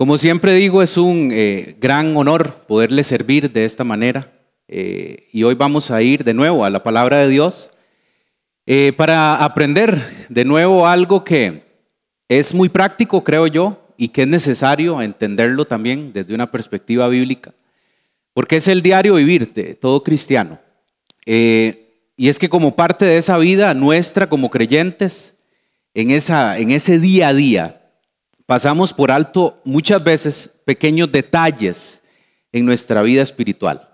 Como siempre digo, es un eh, gran honor poderle servir de esta manera. Eh, y hoy vamos a ir de nuevo a la palabra de Dios eh, para aprender de nuevo algo que es muy práctico, creo yo, y que es necesario entenderlo también desde una perspectiva bíblica, porque es el diario vivir de todo cristiano. y es que como parte de esa vida nuestra como creyentes, en, esa, en ese día a día, pasamos por alto muchas veces pequeños detalles en nuestra vida espiritual.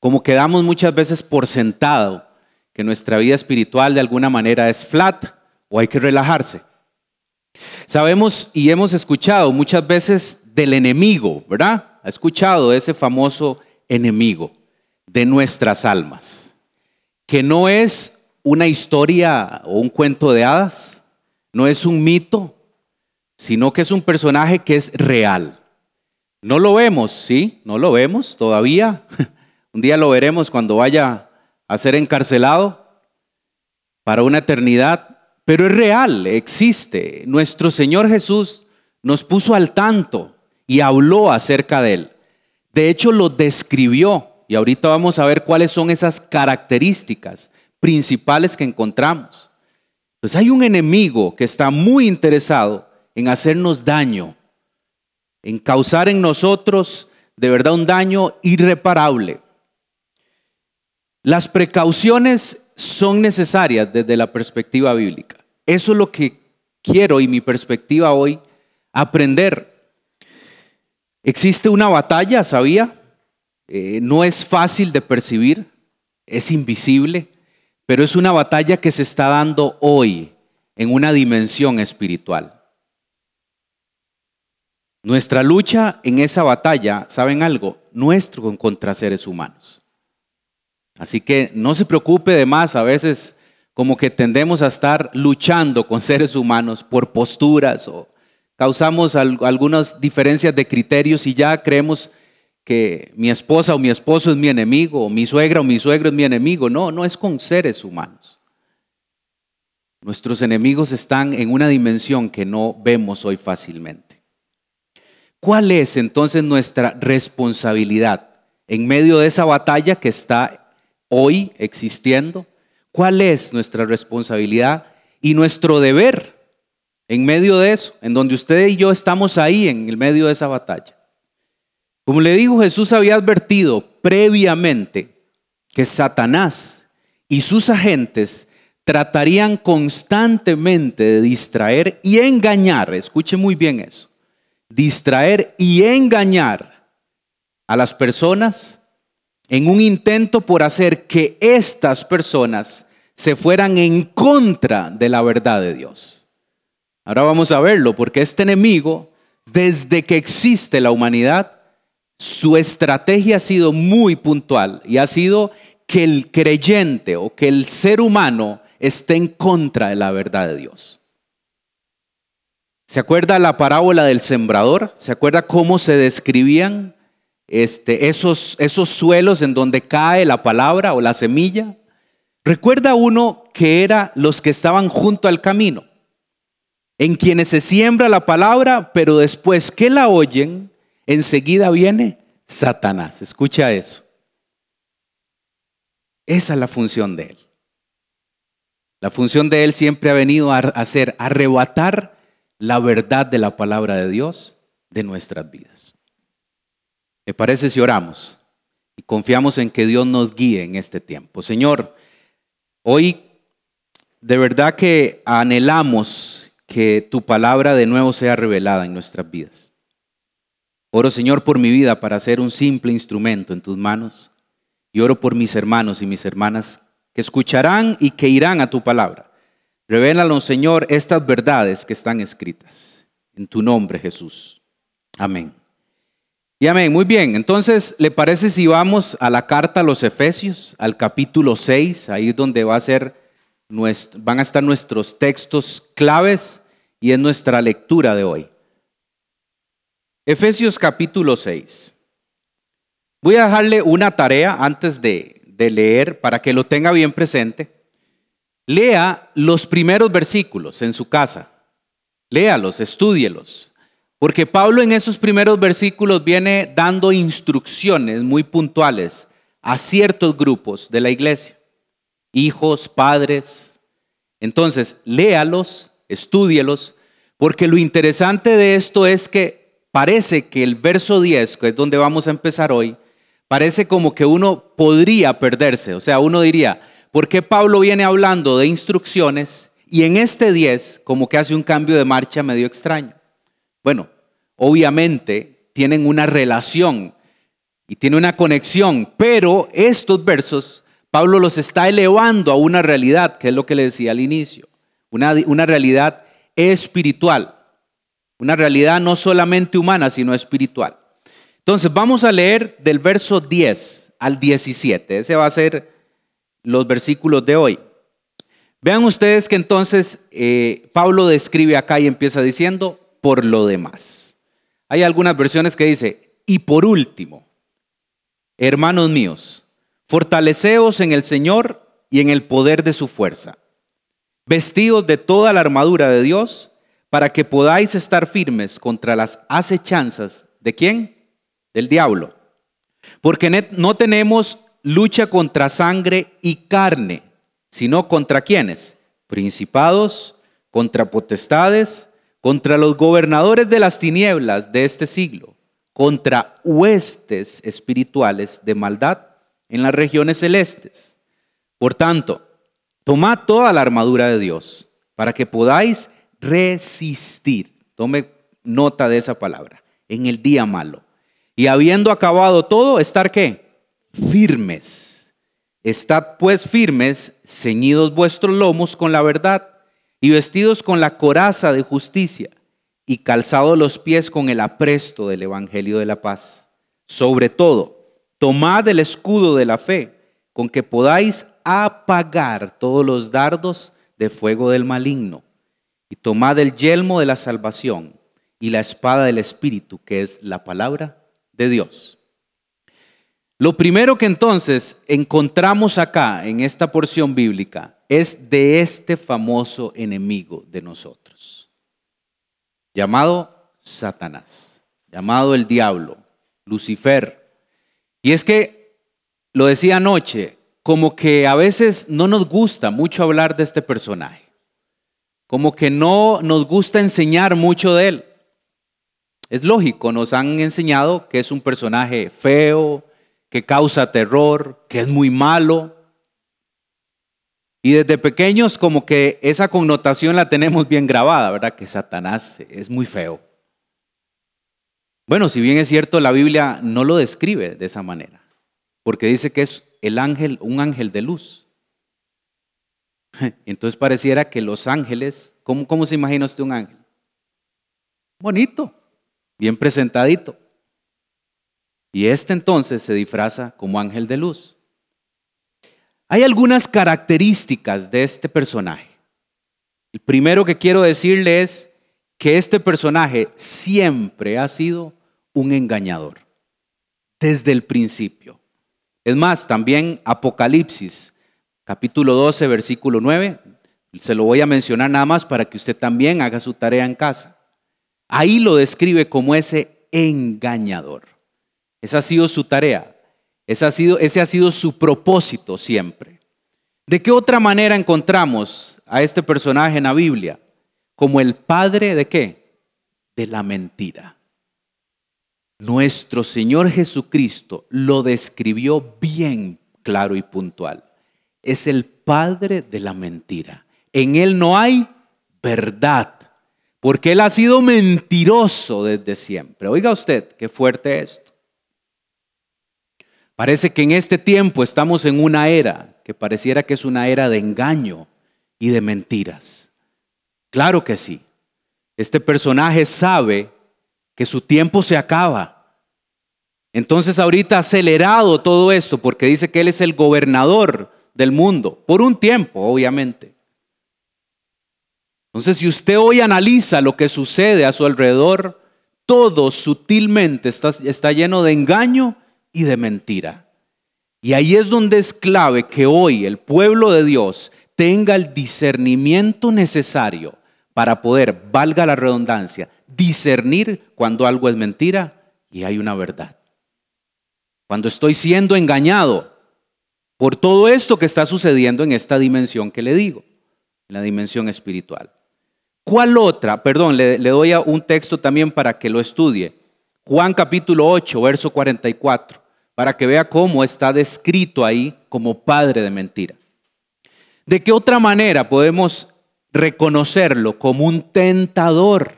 Como quedamos muchas veces por sentado que nuestra vida espiritual de alguna manera es flat o hay que relajarse. Sabemos y hemos escuchado muchas veces del enemigo, ¿verdad? Ha escuchado ese famoso enemigo de nuestras almas, que no es una historia o un cuento de hadas, no es un mito, sino que es un personaje que es real. No lo vemos, ¿sí? No lo vemos todavía. Un día lo veremos cuando vaya a ser encarcelado para una eternidad, pero es real, existe. Nuestro Señor Jesús nos puso al tanto y habló acerca de él. De hecho, lo describió y ahorita vamos a ver cuáles son esas características principales que encontramos. Pues hay un enemigo que está muy interesado en hacernos daño, en causar en nosotros de verdad un daño irreparable. Las precauciones son necesarias desde la perspectiva bíblica. Eso es lo que quiero y mi perspectiva hoy aprender. Existe una batalla, ¿sabía? Eh, no es fácil de percibir, es invisible, pero es una batalla que se está dando hoy en una dimensión espiritual. Nuestra lucha en esa batalla, ¿saben algo? Nuestro contra seres humanos. Así que no se preocupe de más, a veces como que tendemos a estar luchando con seres humanos por posturas o causamos algunas diferencias de criterios y ya creemos que mi esposa o mi esposo es mi enemigo, o mi suegra o mi suegro es mi enemigo. No, no es con seres humanos. Nuestros enemigos están en una dimensión que no vemos hoy fácilmente. ¿Cuál es entonces nuestra responsabilidad en medio de esa batalla que está hoy existiendo? ¿Cuál es nuestra responsabilidad y nuestro deber en medio de eso, en donde usted y yo estamos ahí en el medio de esa batalla? Como le dijo, Jesús había advertido previamente que Satanás y sus agentes tratarían constantemente de distraer y engañar, escuche muy bien eso, distraer y engañar a las personas en un intento por hacer que estas personas se fueran en contra de la verdad de Dios. Ahora vamos a verlo, porque este enemigo, desde que existe la humanidad, su estrategia ha sido muy puntual y ha sido que el creyente o que el ser humano esté en contra de la verdad de Dios. ¿Se acuerda la parábola del sembrador? ¿Se acuerda cómo se describían este, esos, suelos en donde cae la palabra o la semilla? Recuerda uno que era los que estaban junto al camino, en quienes se siembra la palabra, pero después que la oyen, enseguida viene Satanás. Escucha eso. Esa es la función de él. La función de él siempre ha venido a hacer arrebatar la verdad de la palabra de Dios de nuestras vidas. ¿Me parece si oramos y confiamos en que Dios nos guíe en este tiempo? Señor, hoy de verdad que anhelamos que tu palabra de nuevo sea revelada en nuestras vidas. Oro, Señor, por mi vida para ser un simple instrumento en tus manos. Y oro por mis hermanos y mis hermanas que escucharán y que irán a tu palabra. Revélanos, Señor, estas verdades que están escritas. En tu nombre, Jesús. Amén. Y amén. Muy bien. Entonces, ¿le parece si vamos a la carta a los Efesios, al capítulo 6? Ahí es donde va a ser van a estar nuestros textos claves y es nuestra lectura de hoy. Efesios capítulo 6. Voy a dejarle una tarea antes de, de leer para que lo tenga bien presente. Lea los primeros versículos en su casa. Léalos, estúdielos. Porque Pablo en esos primeros versículos viene dando instrucciones muy puntuales a ciertos grupos de la iglesia, hijos, padres. Entonces, léalos, estúdielos, porque lo interesante de esto es que parece que el verso 10, que es donde vamos a empezar hoy, parece como que uno podría perderse. O sea, uno diría, ¿por qué Pablo viene hablando de instrucciones y en este 10 como que hace un cambio de marcha medio extraño? Bueno, obviamente tienen una relación y tiene una conexión, pero estos versos Pablo los está elevando a una realidad, que es lo que le decía al inicio, una, una realidad espiritual, una realidad no solamente humana, sino espiritual. Entonces vamos a leer del verso 10 al 17, ese va a ser los versículos de hoy. Vean ustedes que entonces eh, Pablo describe acá y empieza diciendo, por lo demás. Hay algunas versiones que dice, y por último, hermanos míos, fortaleceos en el Señor y en el poder de su fuerza, vestidos de toda la armadura de Dios, para que podáis estar firmes contra las acechanzas de quién? Del diablo. Porque no tenemos lucha contra sangre y carne, sino contra quienes? Principados, contra potestades, contra los gobernadores de las tinieblas de este siglo, contra huestes espirituales de maldad en las regiones celestes. Por tanto, tomad toda la armadura de Dios para que podáis resistir. Tome nota de esa palabra, en el día malo. Y habiendo acabado todo, estar qué? Firmes. Estad pues firmes, ceñidos vuestros lomos con la verdad y vestidos con la coraza de justicia y calzados los pies con el apresto del Evangelio de la paz. Sobre todo, tomad el escudo de la fe, con que podáis apagar todos los dardos de fuego del maligno, y tomad el yelmo de la salvación y la espada del Espíritu, que es la palabra de Dios. Lo primero que entonces encontramos acá en esta porción bíblica es de este famoso enemigo de nosotros, llamado Satanás, llamado el diablo, Lucifer. Y es que, lo decía anoche, como que a veces no nos gusta mucho hablar de este personaje, como que no nos gusta enseñar mucho de él. Es lógico, nos han enseñado que es un personaje feo, que causa terror, que es muy malo. Y desde pequeños como que esa connotación la tenemos bien grabada, ¿verdad? Que Satanás es muy feo. Bueno, si bien es cierto, la Biblia no lo describe de esa manera, porque dice que es el ángel, un ángel de luz. Entonces pareciera que los ángeles, ¿cómo, cómo se imagina usted un ángel? Bonito, bien presentadito. Y este entonces se disfraza como ángel de luz. Hay algunas características de este personaje. El primero que quiero decirle es que este personaje siempre ha sido un engañador, desde el principio. Es más, también Apocalipsis, capítulo 12, versículo 9, se lo voy a mencionar nada más para que usted también haga su tarea en casa. Ahí lo describe como ese engañador. Esa ha sido su tarea. Ese ha sido, ese ha sido su propósito siempre. ¿De qué otra manera encontramos a este personaje en la Biblia? Como el padre de qué? De la mentira. Nuestro Señor Jesucristo lo describió bien claro y puntual. Es el padre de la mentira. En Él no hay verdad porque él ha sido mentiroso desde siempre. Oiga usted, qué fuerte esto. Parece que en este tiempo estamos en una era que pareciera que es una era de engaño y de mentiras. Claro que sí. Este personaje sabe que su tiempo se acaba. Entonces ahorita ha acelerado todo esto porque dice que él es el gobernador del mundo, por un tiempo, obviamente. Entonces, si usted hoy analiza lo que sucede a su alrededor, todo sutilmente está, está lleno de engaño y de mentira. Y ahí es donde es clave que hoy el pueblo de Dios tenga el discernimiento necesario para poder, valga la redundancia, discernir cuando algo es mentira y hay una verdad. Cuando estoy siendo engañado por todo esto que está sucediendo en esta dimensión que le digo, la dimensión espiritual. ¿Cuál otra? Perdón, le, doy un texto también para que lo estudie. Juan capítulo 8, verso 44, para que vea cómo está descrito ahí como padre de mentira. ¿De qué otra manera podemos reconocerlo como un tentador?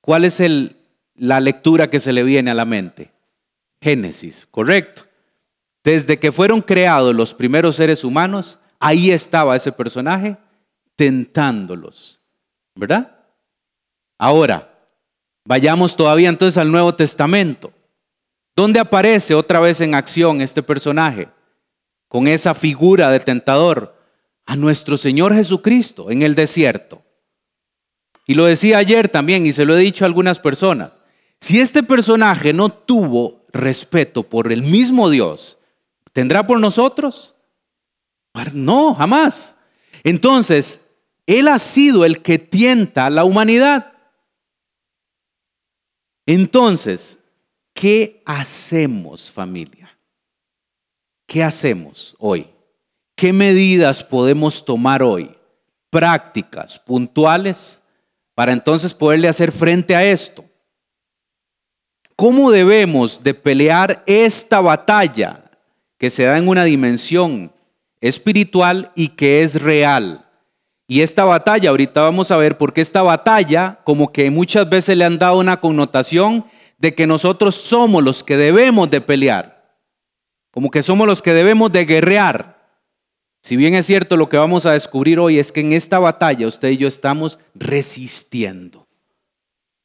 ¿Cuál es la lectura que se le viene a la mente? Génesis, correcto. Desde que fueron creados los primeros seres humanos, ahí estaba ese personaje tentándolos, ¿verdad? Ahora, vayamos todavía entonces al Nuevo Testamento. ¿Dónde aparece otra vez en acción este personaje? Con esa figura de tentador. A nuestro Señor Jesucristo en el desierto. Y lo decía ayer también y se lo he dicho a algunas personas. Si este personaje no tuvo respeto por el mismo Dios, ¿tendrá por nosotros? No, jamás. Entonces, Él ha sido el que tienta a la humanidad. Entonces, ¿qué hacemos familia? ¿Qué hacemos hoy? ¿Qué medidas podemos tomar hoy? Prácticas, puntuales, para entonces poderle hacer frente a esto. ¿Cómo debemos de pelear esta batalla que se da en una dimensión espiritual y que es real? Y esta batalla, ahorita vamos a ver por qué esta batalla, como que muchas veces le han dado una connotación de que nosotros somos los que debemos de pelear, como que somos los que debemos de guerrear. Si bien es cierto, lo que vamos a descubrir hoy es que en esta batalla usted y yo estamos resistiendo.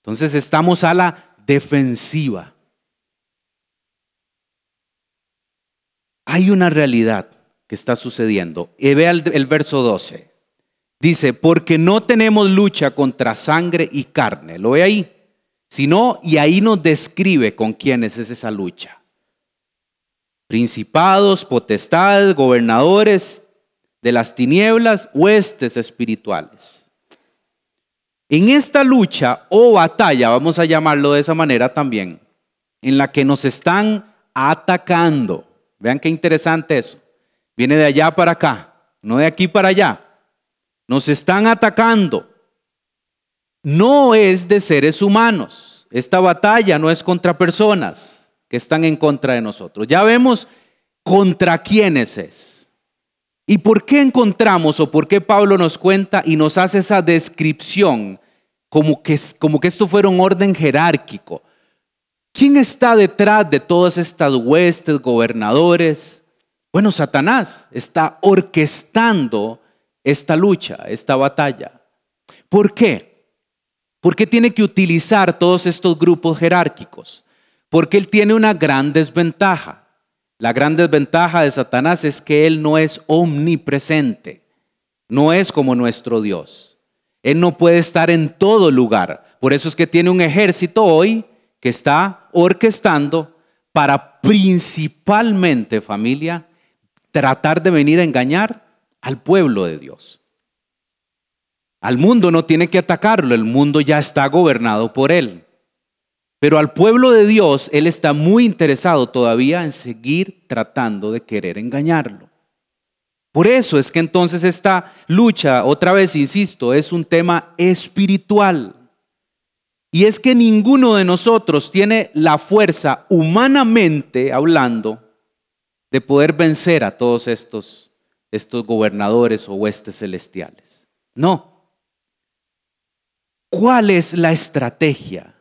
Entonces estamos a la defensiva. Hay una realidad que está sucediendo. Y vea el, el verso 12. Dice, porque no tenemos lucha contra sangre y carne. ¿Lo ve ahí? Sino, y ahí nos describe con quiénes es esa lucha. Principados, potestades, gobernadores, de las tinieblas, huestes espirituales. En esta lucha o batalla, vamos a llamarlo de esa manera también, en la que nos están atacando. Vean qué interesante eso. Viene de allá para acá, no de aquí para allá. Nos están atacando. No es de seres humanos. Esta batalla no es contra personas que están en contra de nosotros. Ya vemos contra quiénes es. ¿Y por qué encontramos o por qué Pablo nos cuenta y nos hace esa descripción como que, como que esto fuera un orden jerárquico? ¿Quién está detrás de todas estas huestes, gobernadores? Bueno, Satanás está orquestando esta lucha, esta batalla. ¿Por qué? ¿Por qué tiene que utilizar todos estos grupos jerárquicos? Porque él tiene una gran desventaja. La gran desventaja de Satanás es que Él no es omnipresente, no es como nuestro Dios. Él no puede estar en todo lugar. Por eso es que tiene un ejército hoy que está orquestando para principalmente, familia, tratar de venir a engañar al pueblo de Dios. Al mundo no tiene que atacarlo, el mundo ya está gobernado por Él. Pero al pueblo de Dios, Él está muy interesado todavía en seguir tratando de querer engañarlo. Por eso es que entonces esta lucha, otra vez insisto, es un tema espiritual. Y es que ninguno de nosotros tiene la fuerza, humanamente hablando, de poder vencer a todos estos, estos gobernadores o huestes celestiales. No. ¿Cuál es la estrategia?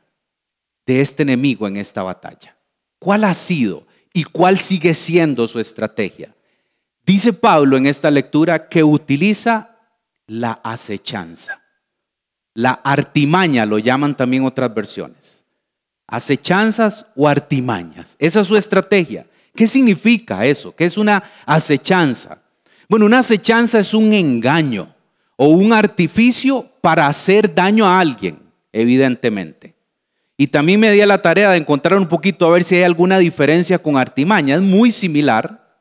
de este enemigo en esta batalla? ¿Cuál ha sido y cuál sigue siendo su estrategia? Dice Pablo en esta lectura que utiliza la acechanza. La artimaña lo llaman también otras versiones. Acechanzas o artimañas. Esa es su estrategia. ¿Qué significa eso? ¿Qué es una acechanza? Bueno, una acechanza es un engaño o un artificio para hacer daño a alguien, evidentemente. Y también me di a la tarea de encontrar un poquito a ver si hay alguna diferencia con artimaña. Es muy similar,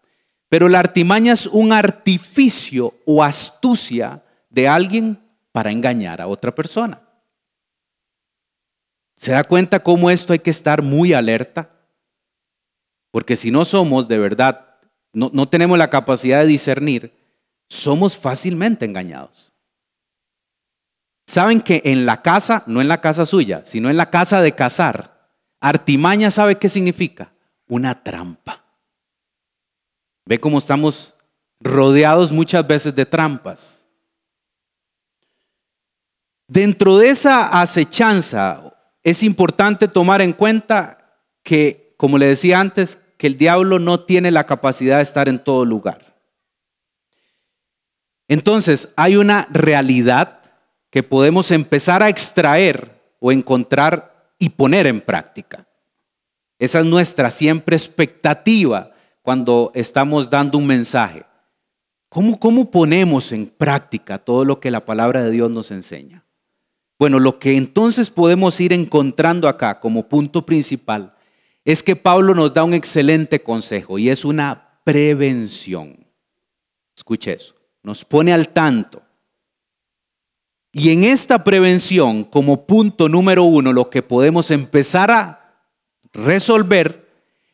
pero la artimaña es un artificio o astucia de alguien para engañar a otra persona. ¿Se da cuenta cómo esto hay que estar muy alerta? Porque si no somos de verdad, no, no tenemos la capacidad de discernir, somos fácilmente engañados. Saben que en la casa, no en la casa suya, sino en la casa de cazar, artimaña sabe qué significa? Una trampa. Ve cómo estamos rodeados muchas veces de trampas. Dentro de esa acechanza es importante tomar en cuenta que, como le decía antes, que el diablo no tiene la capacidad de estar en todo lugar. Entonces, hay una realidad que podemos empezar a extraer o encontrar y poner en práctica. Esa es nuestra siempre expectativa cuando estamos dando un mensaje. ¿Cómo, ¿Cómo ponemos en práctica todo lo que la palabra de Dios nos enseña? Bueno, lo que entonces podemos ir encontrando acá como punto principal es que Pablo nos da un excelente consejo y es una prevención. Escuche eso, nos pone al tanto y en esta prevención, como punto número uno, lo que podemos empezar a resolver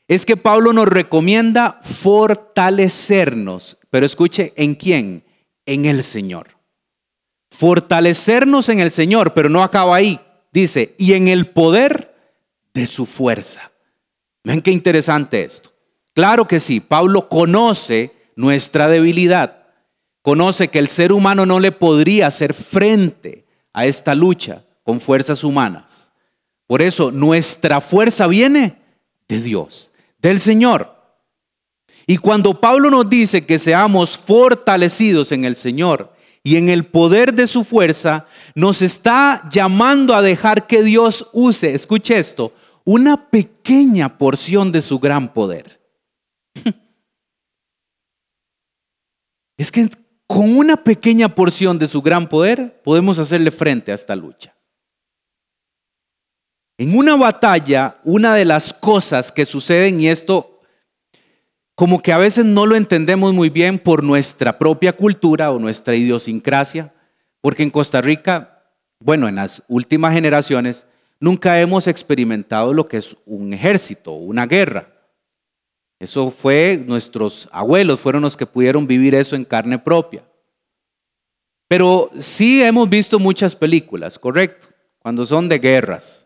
es que Pablo nos recomienda fortalecernos. Pero escuche, ¿en quién? En el Señor. Fortalecernos en el Señor, pero no acaba ahí. Dice, y en el poder de su fuerza. Ven qué interesante esto. Claro que sí, Pablo conoce nuestra debilidad. Conoce que el ser humano no le podría hacer frente a esta lucha con fuerzas humanas. Por eso nuestra fuerza viene de Dios, del Señor. Y cuando Pablo nos dice que seamos fortalecidos en el Señor y en el poder de su fuerza, nos está llamando a dejar que Dios use, escuche esto, una pequeña porción de su gran poder. Es que con una pequeña porción de su gran poder podemos hacerle frente a esta lucha. En una batalla, una de las cosas que suceden, y esto como que a veces no lo entendemos muy bien por nuestra propia cultura o nuestra idiosincrasia, porque en Costa Rica, bueno, en las últimas generaciones, nunca hemos experimentado lo que es un ejército, una guerra. Eso fue, nuestros abuelos fueron los que pudieron vivir eso en carne propia. Pero sí hemos visto muchas películas, correcto, cuando son de guerras.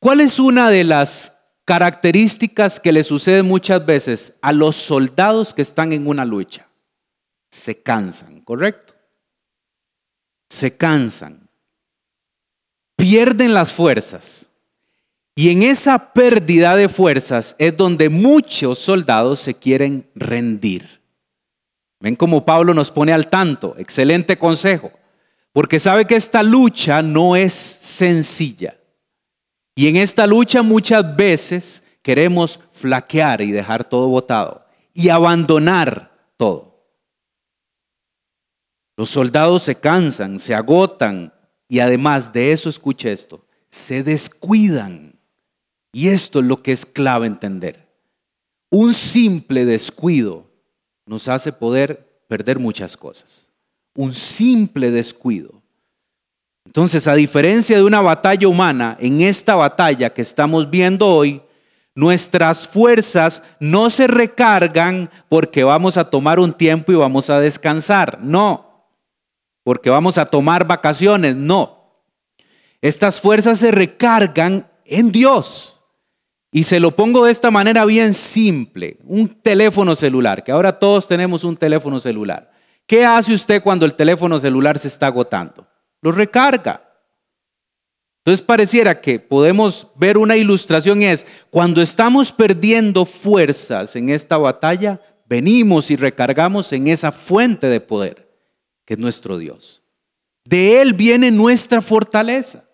¿Cuál es una de las características que le sucede muchas veces a los soldados que están en una lucha? Se cansan, correcto. Se cansan. Pierden las fuerzas. Y en esa pérdida de fuerzas es donde muchos soldados se quieren rendir. Ven como Pablo nos pone al tanto. Excelente consejo. Porque sabe que esta lucha no es sencilla. Y en esta lucha muchas veces queremos flaquear y dejar todo botado y abandonar todo. Los soldados se cansan, se agotan y además de eso, escuche esto, se descuidan. Y esto es lo que es clave entender. Un simple descuido nos hace poder perder muchas cosas. Un simple descuido. Entonces, a diferencia de una batalla humana, en esta batalla que estamos viendo hoy, nuestras fuerzas no se recargan porque vamos a tomar un tiempo y vamos a descansar. No. Porque vamos a tomar vacaciones. No. Estas fuerzas se recargan en Dios. Y se lo pongo de esta manera bien simple, un teléfono celular, que ahora todos tenemos un teléfono celular. ¿Qué hace usted cuando el teléfono celular se está agotando? Lo recarga. Entonces pareciera que podemos ver una ilustración es, cuando estamos perdiendo fuerzas en esta batalla, venimos y recargamos en esa fuente de poder, que es nuestro Dios. De Él viene nuestra fortaleza.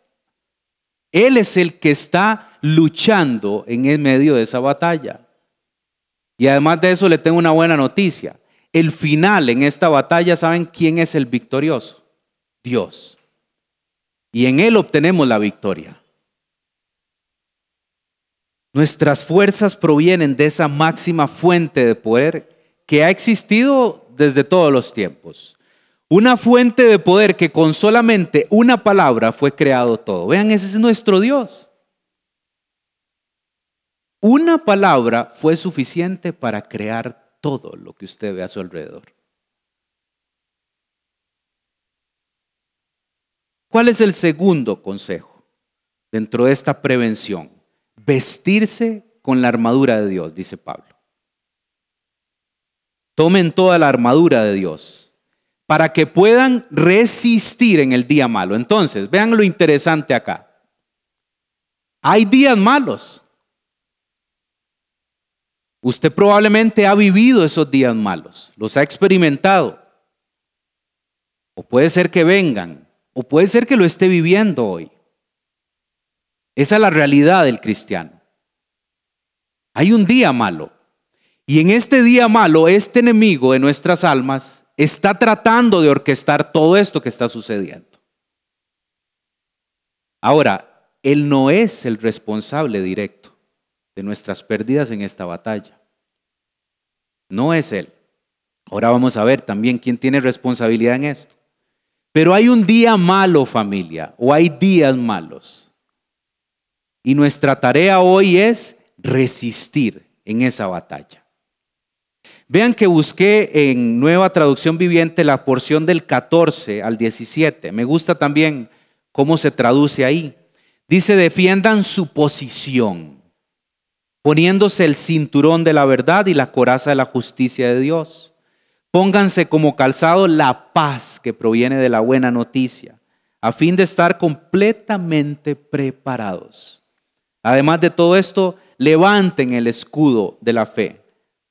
Él es el que está luchando en el medio de esa batalla. Y además de eso le tengo una buena noticia. El final en esta batalla, ¿saben quién es el victorioso? Dios. Y en Él obtenemos la victoria. Nuestras fuerzas provienen de esa máxima fuente de poder que ha existido desde todos los tiempos. Una fuente de poder que con solamente una palabra fue creado todo. Vean, ese es nuestro Dios. Una palabra fue suficiente para crear todo lo que usted ve a su alrededor. ¿Cuál es el segundo consejo dentro de esta prevención? Vestirse con la armadura de Dios, dice Pablo. Tomen toda la armadura de Dios para que puedan resistir en el día malo. Entonces, vean lo interesante acá. Hay días malos. Usted probablemente ha vivido esos días malos, los ha experimentado. O puede ser que vengan, o puede ser que lo esté viviendo hoy. Esa es la realidad del cristiano. Hay un día malo. Y en este día malo, este enemigo de nuestras almas está tratando de orquestar todo esto que está sucediendo. Ahora, Él no es el responsable directo de nuestras pérdidas en esta batalla. No es Él. Ahora vamos a ver también quién tiene responsabilidad en esto. Pero hay un día malo, familia, o hay días malos. Y nuestra tarea hoy es resistir en esa batalla. Vean que busqué en Nueva Traducción Viviente la porción del 14 al 17. Me gusta también cómo se traduce ahí. Dice, defiendan su posición, poniéndose el cinturón de la verdad y la coraza de la justicia de Dios. Pónganse como calzado la paz que proviene de la buena noticia, a fin de estar completamente preparados. Además de todo esto, levanten el escudo de la fe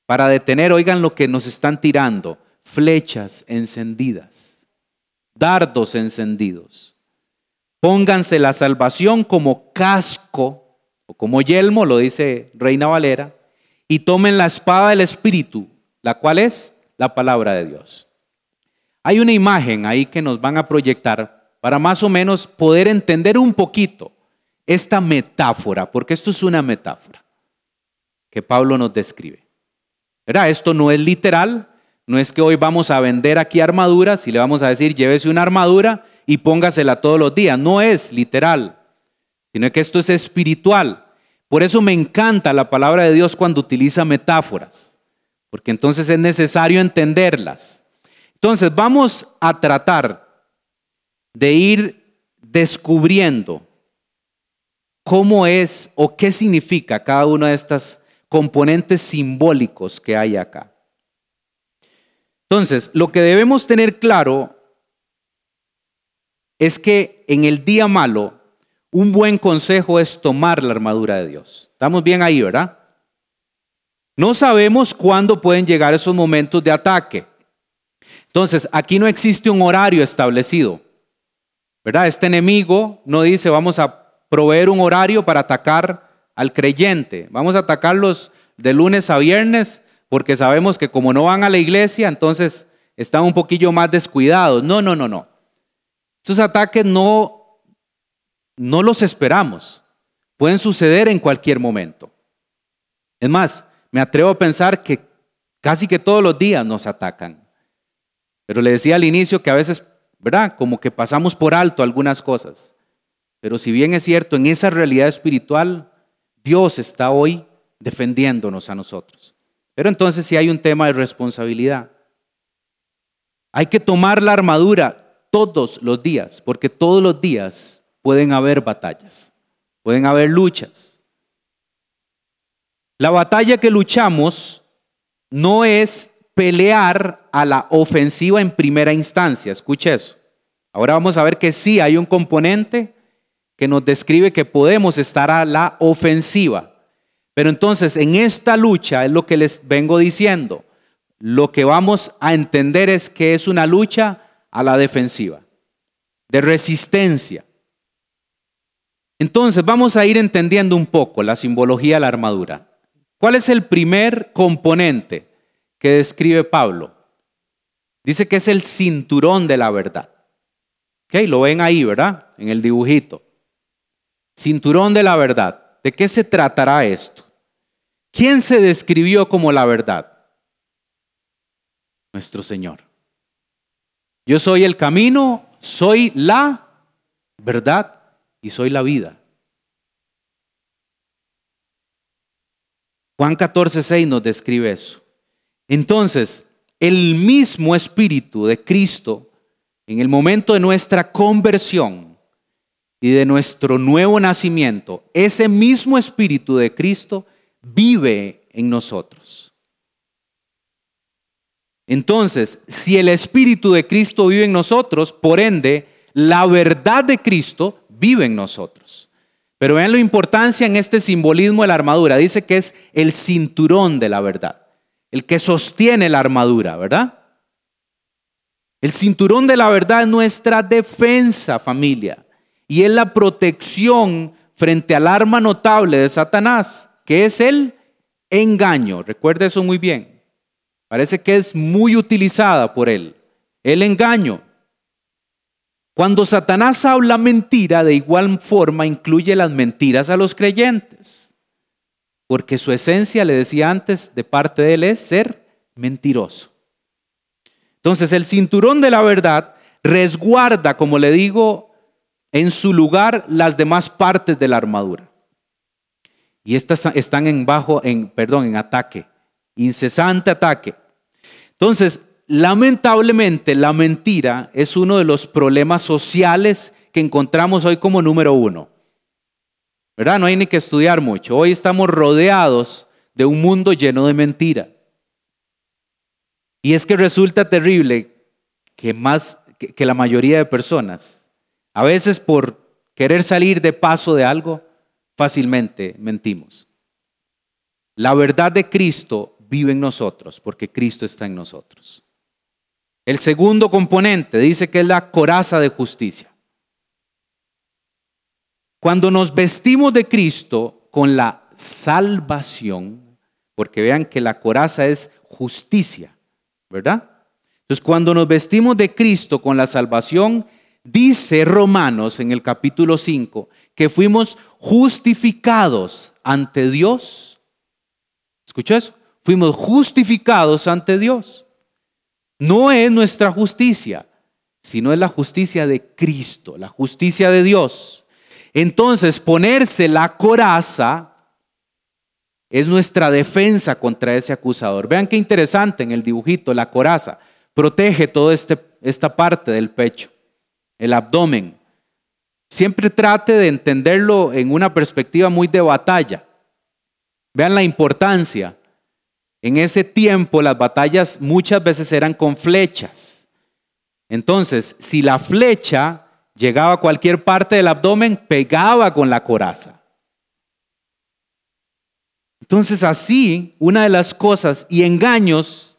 para detener, oigan lo que nos están tirando, flechas encendidas, dardos encendidos. Pónganse la salvación como casco o como yelmo, lo dice Reina Valera, y tomen la espada del Espíritu, la cual es la palabra de Dios. Hay una imagen ahí que nos van a proyectar para más o menos poder entender un poquito esta metáfora, porque esto es una metáfora que Pablo nos describe. Esto no es literal, no es que hoy vamos a vender aquí armaduras y le vamos a decir llévese una armadura y póngasela todos los días. No es literal, sino que esto es espiritual. Por eso me encanta la palabra de Dios cuando utiliza metáforas, porque entonces es necesario entenderlas. Entonces vamos a tratar de ir descubriendo cómo es o qué significa cada una de estas componentes simbólicos que hay acá. Entonces, lo que debemos tener claro es que en el día malo, un buen consejo es tomar la armadura de Dios. Estamos bien ahí, ¿verdad? No sabemos cuándo pueden llegar esos momentos de ataque. Entonces, aquí no existe un horario establecido. ¿Verdad? Este enemigo no dice vamos a proveer un horario para atacar al creyente. Vamos a atacarlos de lunes a viernes porque sabemos que como no van a la iglesia, entonces están un poquillo más descuidados. No, no, no, no. Estos ataques no, no los esperamos. Pueden suceder en cualquier momento. Es más, me atrevo a pensar que casi que todos los días nos atacan. Pero le decía al inicio que a veces, ¿verdad? Como que pasamos por alto algunas cosas. Pero si bien es cierto, en esa realidad espiritual Dios está hoy defendiéndonos a nosotros. Pero entonces sí hay un tema de responsabilidad. Hay que tomar la armadura todos los días, porque todos los días pueden haber batallas, pueden haber luchas. La batalla que luchamos no es pelear a la ofensiva en primera instancia, escuche eso. Ahora vamos a ver que sí hay un componente que nos describe que podemos estar a la ofensiva. Pero entonces en esta lucha es lo que les vengo diciendo. Lo que vamos a entender es que es una lucha a la defensiva, de resistencia. Entonces vamos a ir entendiendo un poco la simbología de la armadura. ¿Cuál es el primer componente que describe Pablo? Dice que es el cinturón de la verdad. ¿Ok? Lo ven ahí, ¿verdad? En el dibujito. Cinturón de la verdad. ¿De qué se tratará esto? ¿Quién se describió como la verdad? Nuestro Señor. Yo soy el camino, soy la verdad y soy la vida. Juan 14, 6 nos describe eso. Entonces, el mismo Espíritu de Cristo, en el momento de nuestra conversión y de nuestro nuevo nacimiento, ese mismo Espíritu de Cristo vive en nosotros. Entonces, si el Espíritu de Cristo vive en nosotros, por ende, la verdad de Cristo vive en nosotros. Pero vean la importancia en este simbolismo de la armadura. Dice que es el cinturón de la verdad, el que sostiene la armadura, ¿verdad? El cinturón de la verdad es nuestra defensa, familia, y es la protección frente al arma notable de Satanás, que es el engaño. Recuerde eso muy bien. Parece que es muy utilizada por él. El engaño. Cuando Satanás habla mentira, de igual forma incluye las mentiras a los creyentes. Porque su esencia, le decía antes, de parte de él es ser mentiroso. Entonces el cinturón de la verdad resguarda, como le digo, en su lugar las demás partes de la armadura. Y estas están en bajo, en, perdón, en ataque, incesante ataque. Entonces, lamentablemente la mentira es uno de los problemas sociales que encontramos hoy como número uno. ¿Verdad? No hay ni que estudiar mucho. Hoy estamos rodeados de un mundo lleno de mentira. Y es que resulta terrible que más que, la mayoría de personas, a veces por querer salir de paso de algo, fácilmente mentimos. La verdad de Cristo vive en nosotros porque Cristo está en nosotros. El segundo componente dice que es la coraza de justicia. Cuando nos vestimos de Cristo con la salvación, porque vean que la coraza es justicia, ¿verdad? Entonces, cuando nos vestimos de Cristo con la salvación, dice Romanos en el capítulo 5 que fuimos justificados ante Dios. ¿Escuchó eso? Fuimos justificados ante Dios. No es nuestra justicia, sino es la justicia de Cristo, la justicia de Dios. Entonces, ponerse la coraza es nuestra defensa contra ese acusador. Vean qué interesante en el dibujito, la coraza protege toda este, esta parte del pecho, el abdomen. Siempre trate de entenderlo en una perspectiva muy de batalla. Vean la importancia. En ese tiempo las batallas muchas veces eran con flechas. Entonces, si la flecha llegaba a cualquier parte del abdomen, pegaba con la coraza. Entonces así, una de las cosas y engaños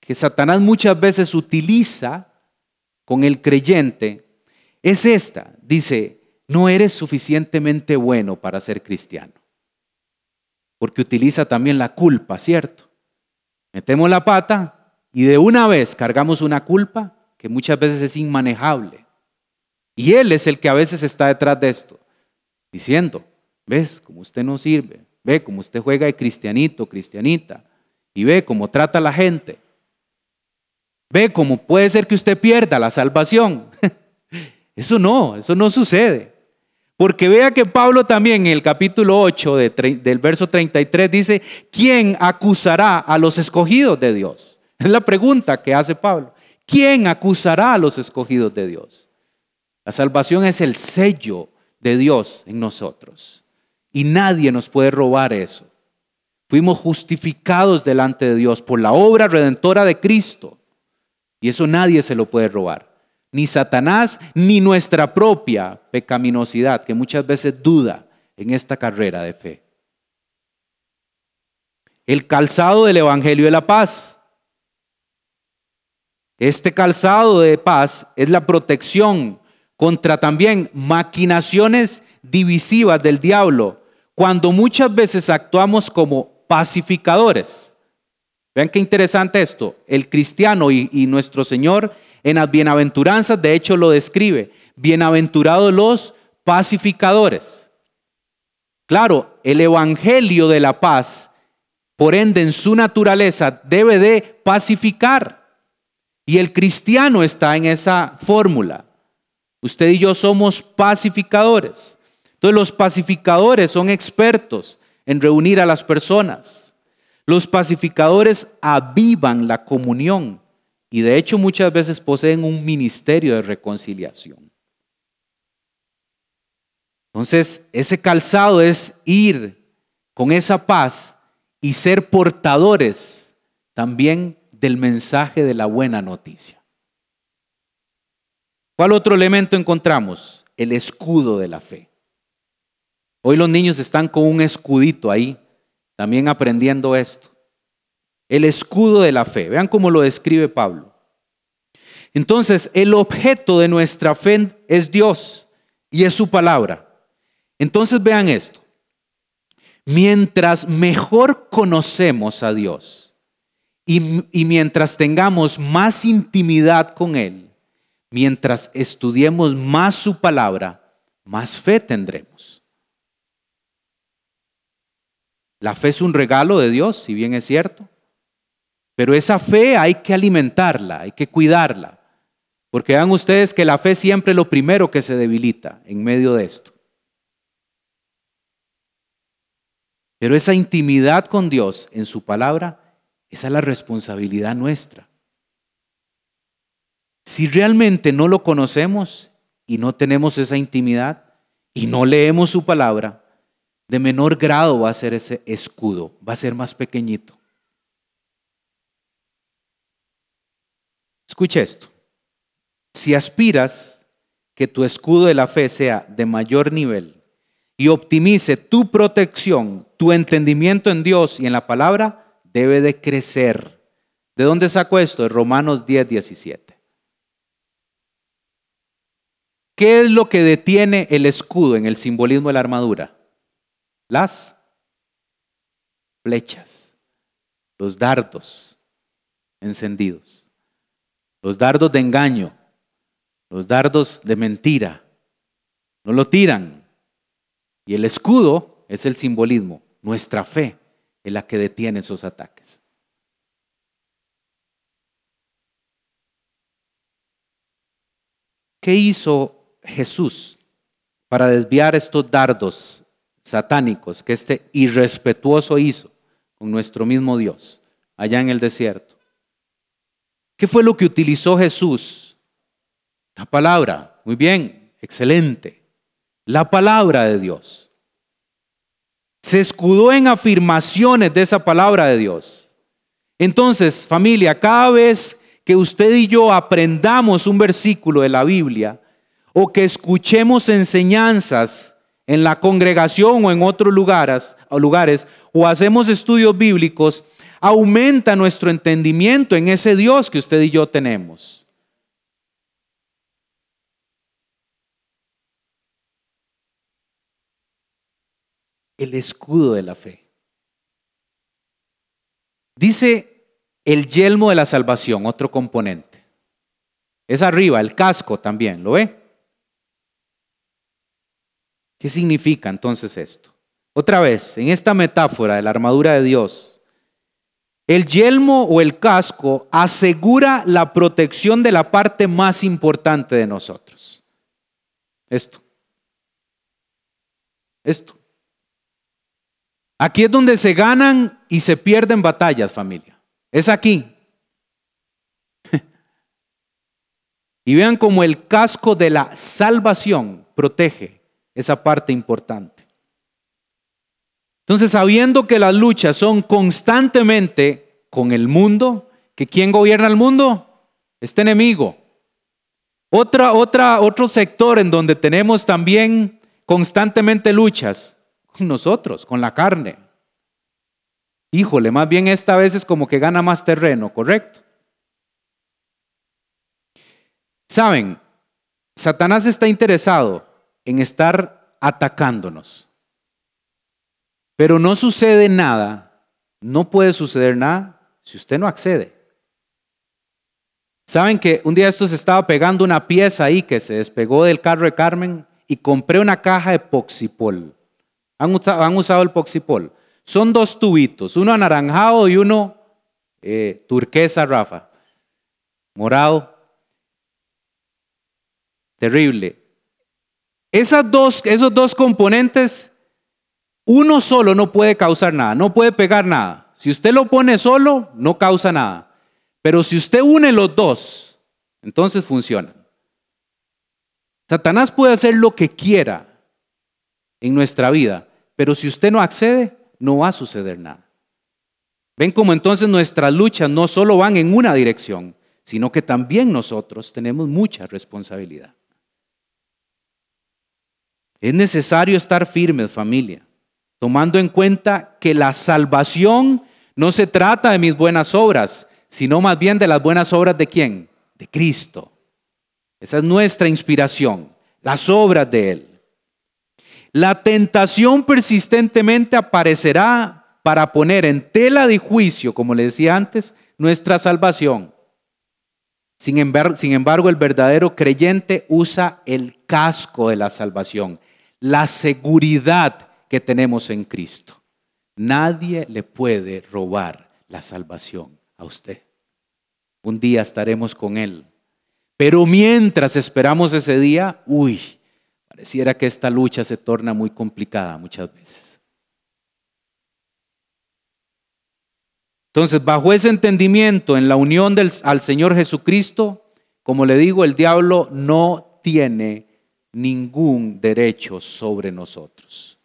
que Satanás muchas veces utiliza con el creyente es esta. Dice, no eres suficientemente bueno para ser cristiano porque utiliza también la culpa, ¿cierto? Metemos la pata y de una vez cargamos una culpa que muchas veces es inmanejable. Y Él es el que a veces está detrás de esto, diciendo, ves cómo usted no sirve, ve cómo usted juega de cristianito, cristianita, y ve cómo trata a la gente. Ve cómo puede ser que usted pierda la salvación. Eso no, eso no sucede. Porque vea que Pablo también en el capítulo 8 del verso 33 dice, ¿quién acusará a los escogidos de Dios? Es la pregunta que hace Pablo. ¿Quién acusará a los escogidos de Dios? La salvación es el sello de Dios en nosotros. Y nadie nos puede robar eso. Fuimos justificados delante de Dios por la obra redentora de Cristo. Y eso nadie se lo puede robar ni Satanás, ni nuestra propia pecaminosidad, que muchas veces duda en esta carrera de fe. El calzado del Evangelio de la Paz. Este calzado de paz es la protección contra también maquinaciones divisivas del diablo, cuando muchas veces actuamos como pacificadores. Vean qué interesante esto. El cristiano y, y nuestro Señor en las bienaventuranzas, de hecho, lo describe. Bienaventurados los pacificadores. Claro, el Evangelio de la paz, por ende, en su naturaleza, debe de pacificar. Y el cristiano está en esa fórmula. Usted y yo somos pacificadores. Entonces los pacificadores son expertos en reunir a las personas. Los pacificadores avivan la comunión y de hecho muchas veces poseen un ministerio de reconciliación. Entonces, ese calzado es ir con esa paz y ser portadores también del mensaje de la buena noticia. ¿Cuál otro elemento encontramos? El escudo de la fe. Hoy los niños están con un escudito ahí, también aprendiendo esto. El escudo de la fe. Vean cómo lo describe Pablo. Entonces, el objeto de nuestra fe es Dios y es su palabra. Entonces vean esto. Mientras mejor conocemos a Dios y, y, mientras tengamos más intimidad con Él, mientras estudiemos más su palabra, más fe tendremos. La fe es un regalo de Dios, si bien es cierto, pero esa fe hay que alimentarla, hay que cuidarla, porque vean ustedes que la fe siempre es lo primero que se debilita en medio de esto. Pero esa intimidad con Dios en su palabra, esa es la responsabilidad nuestra. Si realmente no lo conocemos y no tenemos esa intimidad y no leemos su palabra, de menor grado va a ser ese escudo, va a ser más pequeñito. Escucha esto. Si aspiras que tu escudo de la fe sea de mayor nivel y optimice tu protección, tu entendimiento en Dios y en la palabra, debe de crecer. ¿De dónde saco esto? De Romanos 10, 17. ¿Qué es lo que detiene el escudo en el simbolismo de la armadura? Las flechas, los dardos encendidos, los dardos de engaño, los dardos de mentira. No lo tiran, y el escudo es el simbolismo. Nuestra fe es la que detiene esos ataques. ¿Qué hizo Jesús para desviar estos dardos satánicos que este irrespetuoso hizo con nuestro mismo Dios allá en el desierto? ¿Qué fue lo que utilizó Jesús? La palabra. Muy bien, excelente la palabra de Dios. Se escudó en afirmaciones de esa palabra de Dios. Entonces, familia, cada vez que usted y yo aprendamos un versículo de la Biblia o que escuchemos enseñanzas en la congregación o en otros lugares o, lugares, o hacemos estudios bíblicos, aumenta nuestro entendimiento en ese Dios que usted y yo tenemos. el escudo de la fe. Dice el yelmo de la salvación, otro componente. Es arriba, el casco también, ¿lo ve? ¿Qué significa entonces esto? Otra vez, en esta metáfora de la armadura de Dios, el yelmo o el casco asegura la protección de la parte más importante de nosotros. Esto. Esto. Aquí es donde se ganan y se pierden batallas, familia. Es aquí. y vean cómo el casco de la salvación protege esa parte importante. Entonces, sabiendo que las luchas son constantemente con el mundo, que quién gobierna el mundo? Este enemigo. Otra, otra, otro sector en donde tenemos también constantemente luchas nosotros, con la carne. Híjole, más bien esta vez es como que gana más terreno, ¿correcto? Saben, Satanás está interesado en estar atacándonos. Pero no sucede nada, no puede suceder nada si usted no accede. Saben que un día esto se estaba pegando una pieza ahí que se despegó del carro de Carmen y compré una caja de poxipol. Han usado, el poxipol. Son dos tubitos, uno anaranjado y uno eh, turquesa, Rafa. morado. Terrible. Dos, esos dos componentes, uno solo no puede causar nada, no puede pegar nada. Si usted lo pone solo, no causa nada. Pero si usted une los dos, entonces funciona. Satanás puede hacer lo que quiera en nuestra vida, pero si usted no accede, no va a suceder nada. Ven como entonces nuestras luchas no solo van en una dirección, sino que también nosotros tenemos mucha responsabilidad. Es necesario estar firmes, familia, tomando en cuenta que la salvación no se trata de mis buenas obras, sino más bien de las buenas obras de quién? De Cristo. Esa es nuestra inspiración, las obras de Él. La tentación persistentemente aparecerá para poner en tela de juicio, como le decía antes, nuestra salvación. Sin embargo, el verdadero creyente usa el casco de la salvación, la seguridad que tenemos en Cristo. Nadie le puede robar la salvación a usted. Un día estaremos con Él. Pero mientras esperamos ese día, uy, pareciera que esta lucha se torna muy complicada muchas veces. Entonces, bajo ese entendimiento, en la unión del, al Señor Jesucristo, como le digo, el diablo no tiene ningún derecho sobre nosotros.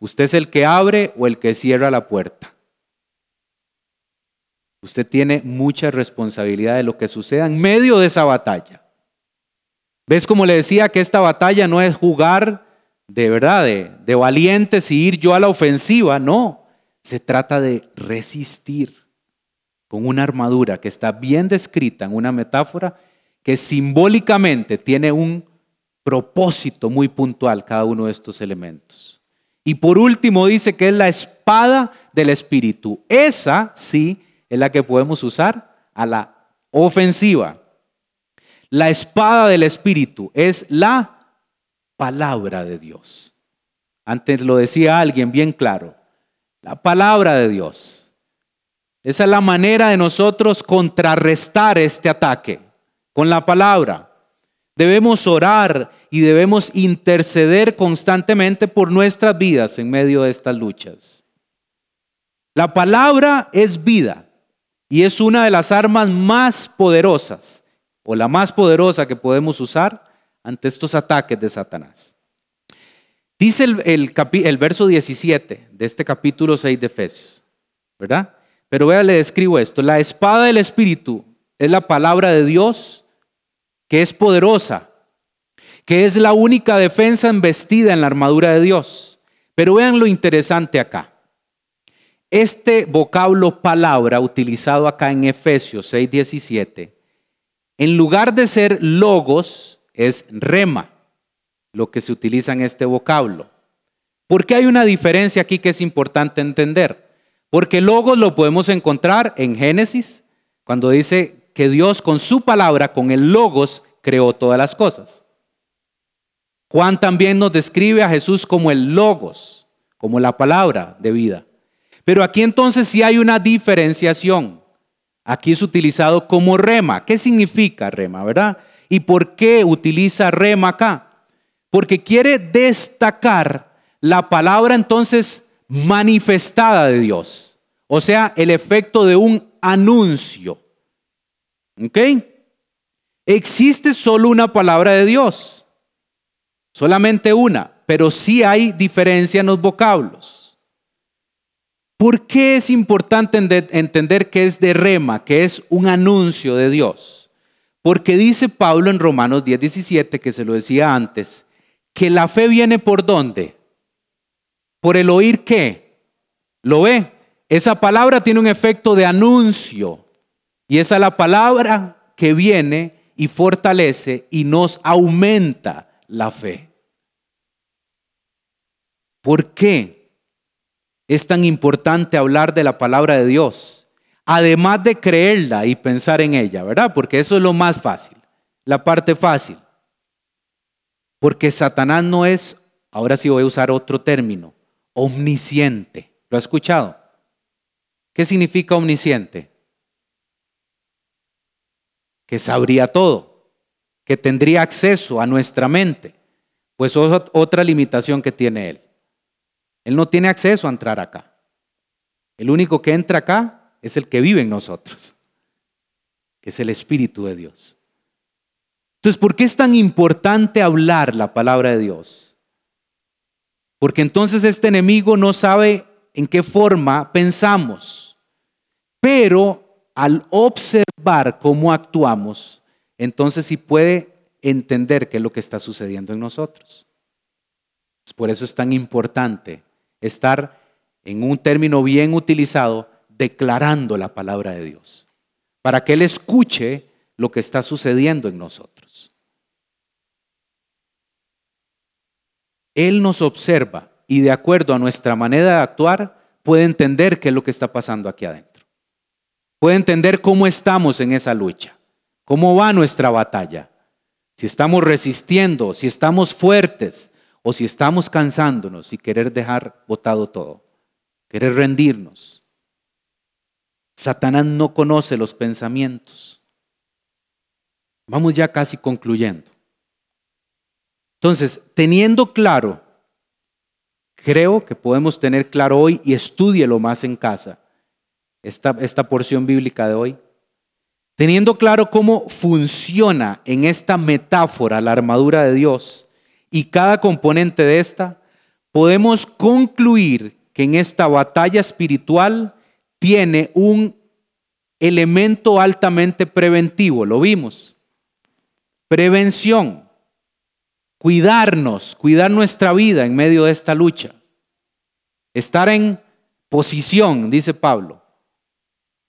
Usted es el que abre o el que cierra la puerta. Usted tiene mucha responsabilidad de lo que suceda en medio de esa batalla. ¿Ves como le decía que esta batalla no es jugar de verdad, de, de valientes y ir yo a la ofensiva? No, se trata de resistir con una armadura que está bien descrita en una metáfora que simbólicamente tiene un propósito muy puntual cada uno de estos elementos. Y por último dice que es la espada del Espíritu. Esa sí es la que podemos usar a la ofensiva. La espada del Espíritu es la palabra de Dios. Antes lo decía alguien bien claro. La palabra de Dios. Esa es la manera de nosotros contrarrestar este ataque con la palabra. Debemos orar y debemos interceder constantemente por nuestras vidas en medio de estas luchas. La palabra es vida y es una de las armas más poderosas o la más poderosa que podemos usar ante estos ataques de Satanás. Dice el, el, verso 17 de este capítulo 6 de Efesios, ¿verdad? Pero vea, le describo esto. La espada del Espíritu es la palabra de Dios que es poderosa, que es la única defensa embestida en la armadura de Dios. Pero vean lo interesante acá. Este vocablo palabra utilizado acá en Efesios 6:17, en lugar de ser logos, es rema, lo que se utiliza en este vocablo. ¿Por qué hay una diferencia aquí que es importante entender? Porque logos lo podemos encontrar en Génesis, cuando dice que Dios con su palabra, con el logos, creó todas las cosas. Juan también nos describe a Jesús como el logos, como la palabra de vida. Pero aquí entonces sí hay una diferenciación. Aquí es utilizado como rema. ¿Qué significa rema, verdad? ¿Y por qué utiliza rema acá? Porque quiere destacar la palabra entonces manifestada de Dios. O sea, el efecto de un anuncio. ¿Ok? Existe solo una palabra de Dios. Solamente una. Pero sí hay diferencia en los vocablos. ¿Por qué es importante entender que es de rema, que es un anuncio de Dios? Porque dice Pablo en Romanos 10, 17, que se lo decía antes, que la fe viene por dónde? Por el oír qué? ¿Lo ve? Esa palabra tiene un efecto de anuncio. Y esa es la palabra que viene y fortalece y nos aumenta la fe. ¿Por qué? es tan importante hablar de la palabra de Dios, además de creerla y pensar en ella, ¿verdad? Porque eso es lo más fácil, la parte fácil. Porque Satanás no es, ahora sí voy a usar otro término, omnisciente. ¿Lo ha escuchado? ¿Qué significa omnisciente? Que sabría todo, que tendría acceso a nuestra mente. Pues otra limitación que tiene Él. Él no tiene acceso a entrar acá. El único que entra acá es el que vive en nosotros, que es el Espíritu de Dios. Entonces, ¿por qué es tan importante hablar la palabra de Dios? Porque entonces este enemigo no sabe en qué forma pensamos, pero al observar cómo actuamos, entonces sí puede entender qué es lo que está sucediendo en nosotros. Por eso es tan importante estar en un término bien utilizado, declarando la palabra de Dios, para que Él escuche lo que está sucediendo en nosotros. Él nos observa y de acuerdo a nuestra manera de actuar, puede entender qué es lo que está pasando aquí adentro. Puede entender cómo estamos en esa lucha, cómo va nuestra batalla, si estamos resistiendo, si estamos fuertes o si estamos cansándonos y querer dejar botado todo querer rendirnos. Satanás no conoce los pensamientos. Vamos ya casi concluyendo. Entonces, teniendo claro, creo que podemos tener claro hoy y estúdielo más en casa, esta, esta porción bíblica de hoy. Teniendo claro cómo funciona en esta metáfora la armadura de Dios y cada componente de esta, podemos concluir que en esta batalla espiritual tiene un elemento altamente preventivo, lo vimos. Prevención, cuidarnos, cuidar nuestra vida en medio de esta lucha. Estar en posición, dice Pablo.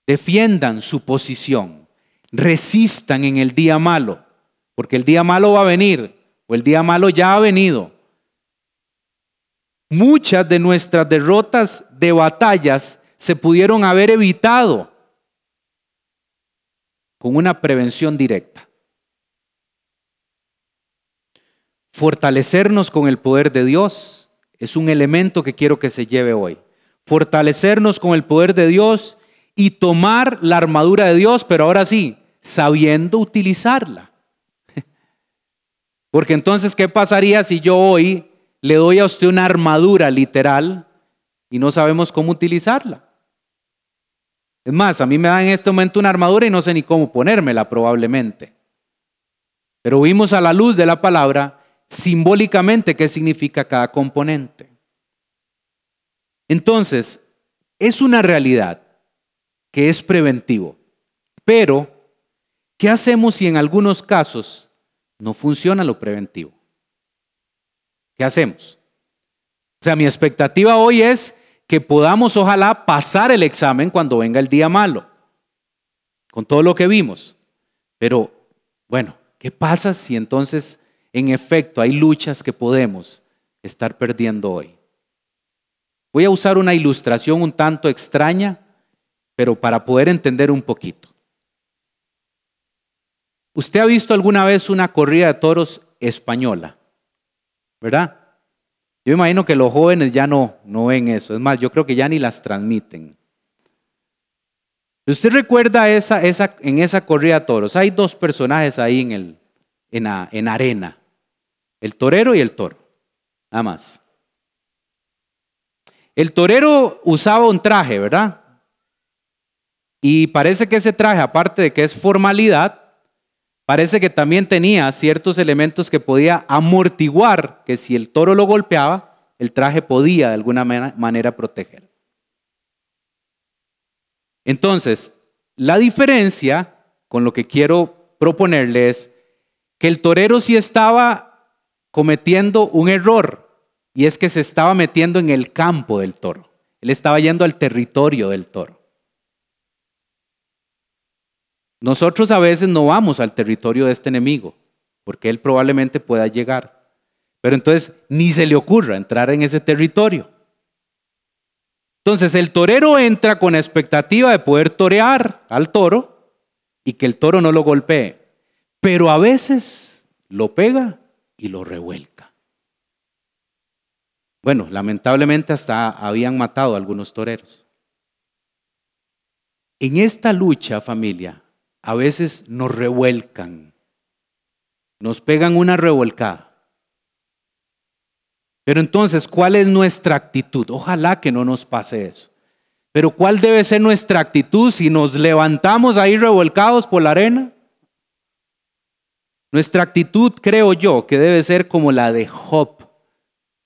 Defiendan su posición, resistan en el día malo, porque el día malo va a venir, o el día malo ya ha venido. Muchas de nuestras derrotas de batallas se pudieron haber evitado con una prevención directa. Fortalecernos con el poder de Dios es un elemento que quiero que se lleve hoy. Fortalecernos con el poder de Dios y tomar la armadura de Dios, pero ahora sí, sabiendo utilizarla. Porque entonces, ¿qué pasaría si yo hoy le doy a usted una armadura literal y no sabemos cómo utilizarla. Es más, a mí me da en este momento una armadura y no sé ni cómo ponérmela probablemente. Pero vimos a la luz de la palabra simbólicamente qué significa cada componente. Entonces, es una realidad que es preventivo. Pero, ¿qué hacemos si en algunos casos no funciona lo preventivo? ¿Qué hacemos? O sea, mi expectativa hoy es que podamos ojalá pasar el examen cuando venga el día malo, con todo lo que vimos. Pero, bueno, ¿qué pasa si entonces en efecto hay luchas que podemos estar perdiendo hoy? Voy a usar una ilustración un tanto extraña, pero para poder entender un poquito. ¿Usted ha visto alguna vez una corrida de toros española? ¿verdad? Yo imagino que los jóvenes ya no, no ven eso. Es más, yo creo que ya ni las transmiten. ¿Usted recuerda esa, esa, en esa corrida de toros? Hay dos personajes ahí en, el, en, en arena. El torero y el toro. Nada más. El torero usaba un traje, ¿verdad? Y parece que ese traje, aparte de que es formalidad, parece que también tenía ciertos elementos que podía amortiguar que si el toro lo golpeaba, el traje podía de alguna manera proteger. Entonces, la diferencia con lo que quiero proponerle es que el torero sí estaba cometiendo un error y es que se estaba metiendo en el campo del toro. Él estaba yendo al territorio del toro. Nosotros a veces no vamos al territorio de este enemigo, porque él probablemente pueda llegar. Pero entonces ni se le ocurra entrar en ese territorio. Entonces el torero entra con expectativa de poder torear al toro y que el toro no lo golpee. Pero a veces lo pega y lo revuelca. Bueno, lamentablemente hasta habían matado a algunos toreros. En esta lucha, familia, a veces nos revuelcan, nos pegan una revolcada. Pero entonces, ¿cuál es nuestra actitud? Ojalá que no nos pase eso. Pero ¿cuál debe ser nuestra actitud si nos levantamos ahí revolcados por la arena? Nuestra actitud, creo yo, que debe ser como la de Job,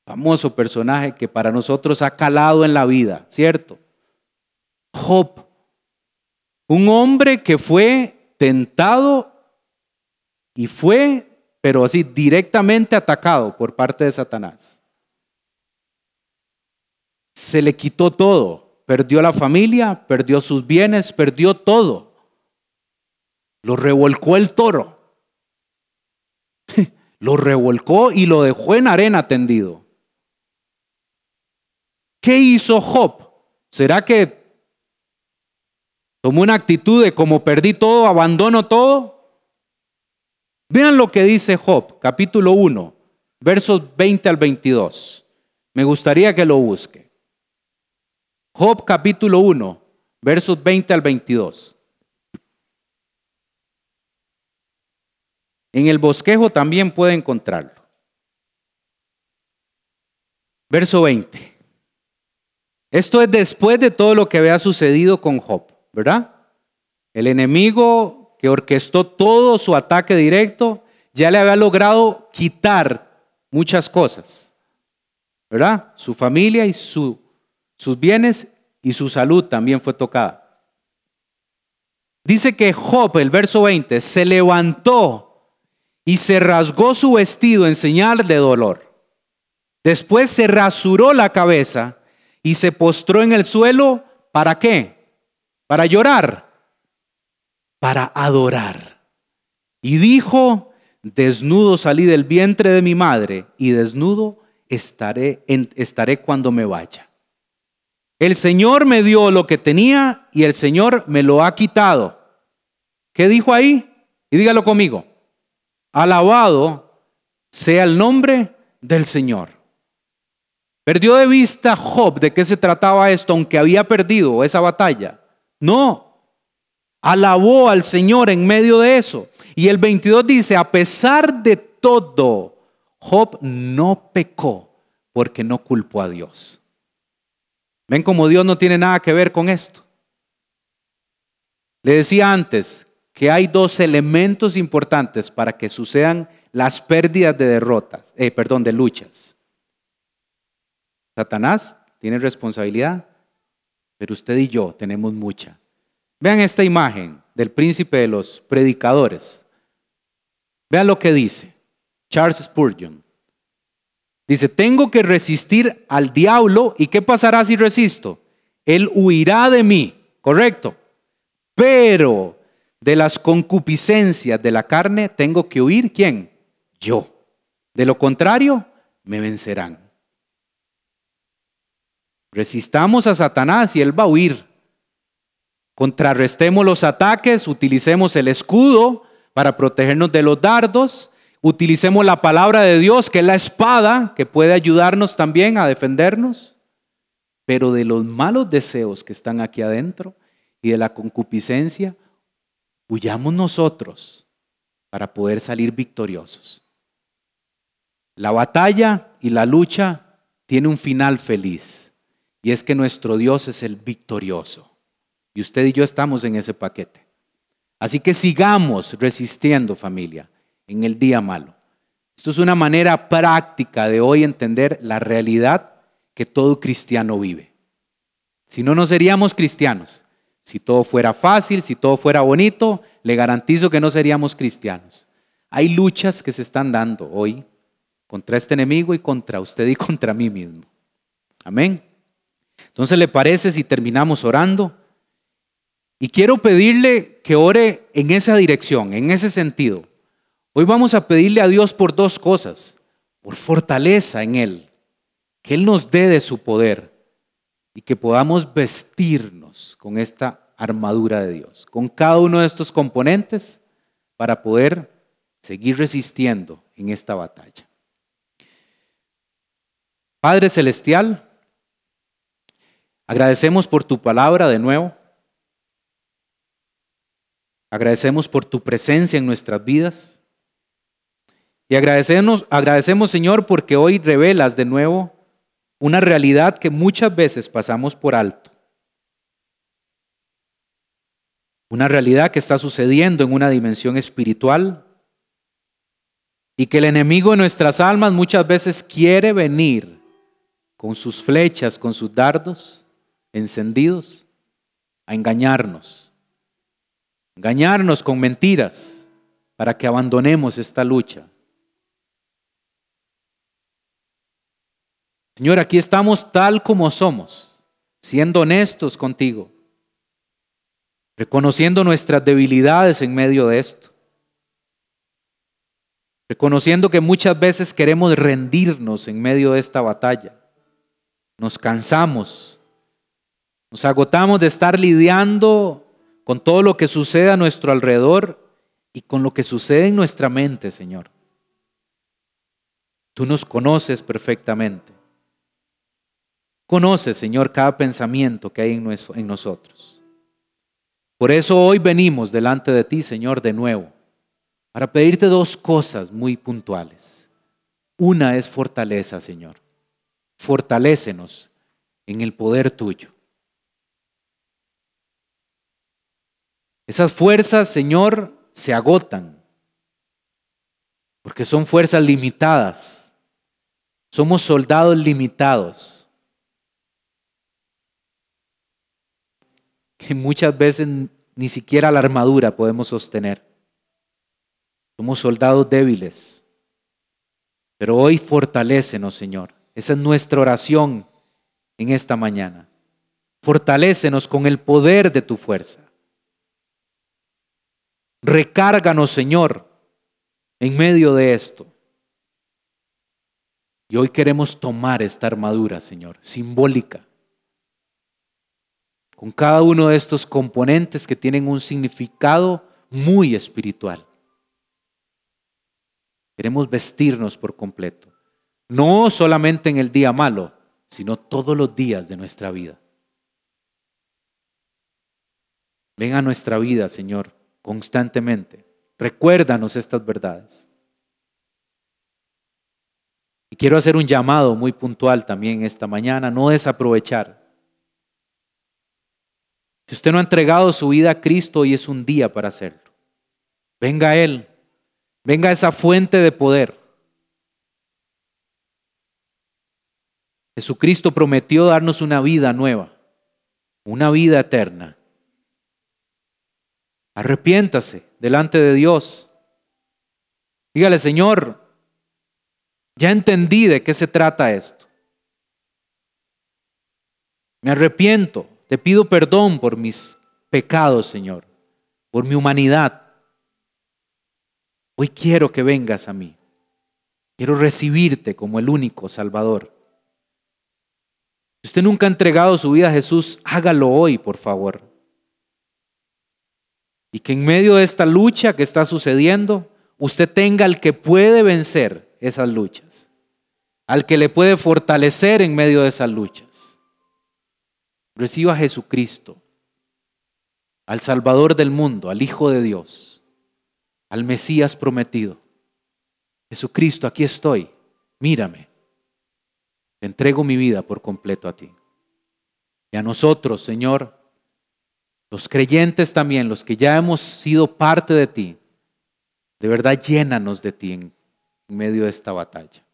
famoso personaje que para nosotros ha calado en la vida, ¿cierto? Job, un hombre que fue tentado y fue, pero así, directamente atacado por parte de Satanás. Se le quitó todo, perdió la familia, perdió sus bienes, perdió todo. Lo revolcó el toro. Lo revolcó y lo dejó en arena tendido. ¿Qué hizo Job? ¿Será que tomó una actitud de como perdí todo, abandono todo? Vean lo que dice Job, capítulo 1, versos 20 al 22. Me gustaría que lo busque. Job capítulo 1, versos 20 al 22. En el bosquejo también puede encontrarlo. Verso 20. Esto es después de todo lo que había sucedido con Job, ¿verdad? El enemigo que orquestó todo su ataque directo ya le había logrado quitar muchas cosas, ¿verdad? Su familia y sus bienes y su salud también fue tocada. Dice que Job, el verso 20, se levantó y se rasgó su vestido en señal de dolor. Después se rasuró la cabeza y se postró en el suelo, ¿para qué? Para llorar, para adorar. Y dijo, desnudo salí del vientre de mi madre y desnudo estaré, estaré cuando me vaya. El Señor me dio lo que tenía y el Señor me lo ha quitado. ¿Qué dijo ahí? Y dígalo conmigo. Alabado sea el nombre del Señor. ¿Perdió de vista Job de qué se trataba esto, aunque había perdido esa batalla? No. Alabó al Señor en medio de eso. Y el 22 dice, a pesar de todo, Job no pecó porque no culpó a Dios. ¿Ven cómo Dios no tiene nada que ver con esto? Le decía antes que hay dos elementos importantes para que sucedan las pérdidas de derrotas, eh, perdón, de luchas. Satanás tiene responsabilidad, pero usted y yo tenemos mucha. Vean esta imagen del príncipe de los predicadores. Vean lo que dice Charles Spurgeon. Dice, tengo que resistir al diablo y ¿qué pasará si resisto? Él huirá de mí, correcto. Pero de las concupiscencias de la carne tengo que huir, ¿quién? Yo. De lo contrario, me vencerán. Resistamos a Satanás y él va a huir. Contrarrestemos los ataques, utilicemos el escudo para protegernos de los dardos, utilicemos la palabra de Dios, que es la espada, que puede ayudarnos también a defendernos, pero de los malos deseos que están aquí adentro y de la concupiscencia, huyamos nosotros para poder salir victoriosos. La batalla y la lucha tiene un final feliz. Y es que nuestro Dios es el victorioso. Y usted y yo estamos en ese paquete. Así que sigamos resistiendo familia en el día malo. Esto es una manera práctica de hoy entender la realidad que todo cristiano vive. Si no, no seríamos cristianos. Si todo fuera fácil, si todo fuera bonito, le garantizo que no seríamos cristianos. Hay luchas que se están dando hoy contra este enemigo y contra usted y contra mí mismo. Amén. Entonces, ¿le parece si terminamos orando? Y quiero pedirle que ore en esa dirección, en ese sentido. Hoy vamos a pedirle a Dios por dos cosas, por fortaleza en Él, que Él nos dé de su poder y que podamos vestirnos con esta armadura de Dios, con cada uno de estos componentes para poder seguir resistiendo en esta batalla. Padre Celestial, Agradecemos por tu palabra de nuevo. Agradecemos por tu presencia en nuestras vidas. Y agradecemos, agradecemos, Señor, porque hoy revelas de nuevo una realidad que muchas veces pasamos por alto. Una realidad que está sucediendo en una dimensión espiritual y que el enemigo de nuestras almas muchas veces quiere venir con sus flechas, con sus dardos encendidos a engañarnos. Engañarnos con mentiras para que abandonemos esta lucha. Señor, aquí estamos tal como somos, siendo honestos contigo, reconociendo nuestras debilidades en medio de esto, reconociendo que muchas veces queremos rendirnos en medio de esta batalla, nos cansamos, nos agotamos de estar lidiando con todo lo que sucede a nuestro alrededor y con lo que sucede en nuestra mente, Señor. Tú nos conoces perfectamente. Conoces, Señor, cada pensamiento que hay en, nosotros. Por eso hoy venimos delante de ti, Señor, de nuevo, para pedirte dos cosas muy puntuales. Una es fortaleza, Señor. Fortalécenos en el poder tuyo. Esas fuerzas, Señor, se agotan, porque son fuerzas limitadas. Somos soldados limitados, que muchas veces ni siquiera la armadura podemos sostener. Somos soldados débiles, pero hoy fortalécenos, Señor. Esa es nuestra oración en esta mañana. Fortalécenos con el poder de tu fuerza. Recárganos, Señor, en medio de esto. Y hoy queremos tomar esta armadura, Señor, simbólica, con cada uno de estos componentes que tienen un significado muy espiritual. Queremos vestirnos por completo, no solamente en el día malo, sino todos los días de nuestra vida. Ven a nuestra vida, Señor constantemente. Recuérdanos estas verdades. Y quiero hacer un llamado muy puntual también esta mañana, no desaprovechar. Si usted no ha entregado su vida a Cristo, hoy es un día para hacerlo. Venga a Él, venga a esa fuente de poder. Jesucristo prometió darnos una vida nueva, una vida eterna. Arrepiéntase delante de Dios. Dígale, Señor, ya entendí de qué se trata esto. Me arrepiento, te pido perdón por mis pecados, Señor, por mi humanidad. Hoy quiero que vengas a mí. Quiero recibirte como el único Salvador. Si usted nunca ha entregado su vida a Jesús, hágalo hoy, por favor. Y que en medio de esta lucha que está sucediendo, usted tenga al que puede vencer esas luchas, al que le puede fortalecer en medio de esas luchas. Reciba a Jesucristo, al Salvador del mundo, al Hijo de Dios, al Mesías prometido. Jesucristo, aquí estoy, mírame. entrego mi vida por completo a ti. Y a nosotros, Señor, los creyentes también, los que ya hemos sido parte de ti, de verdad llénanos de ti en medio de esta batalla.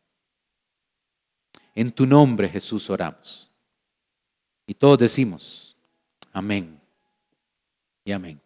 En tu nombre, Jesús, oramos. Y todos decimos, amén y amén.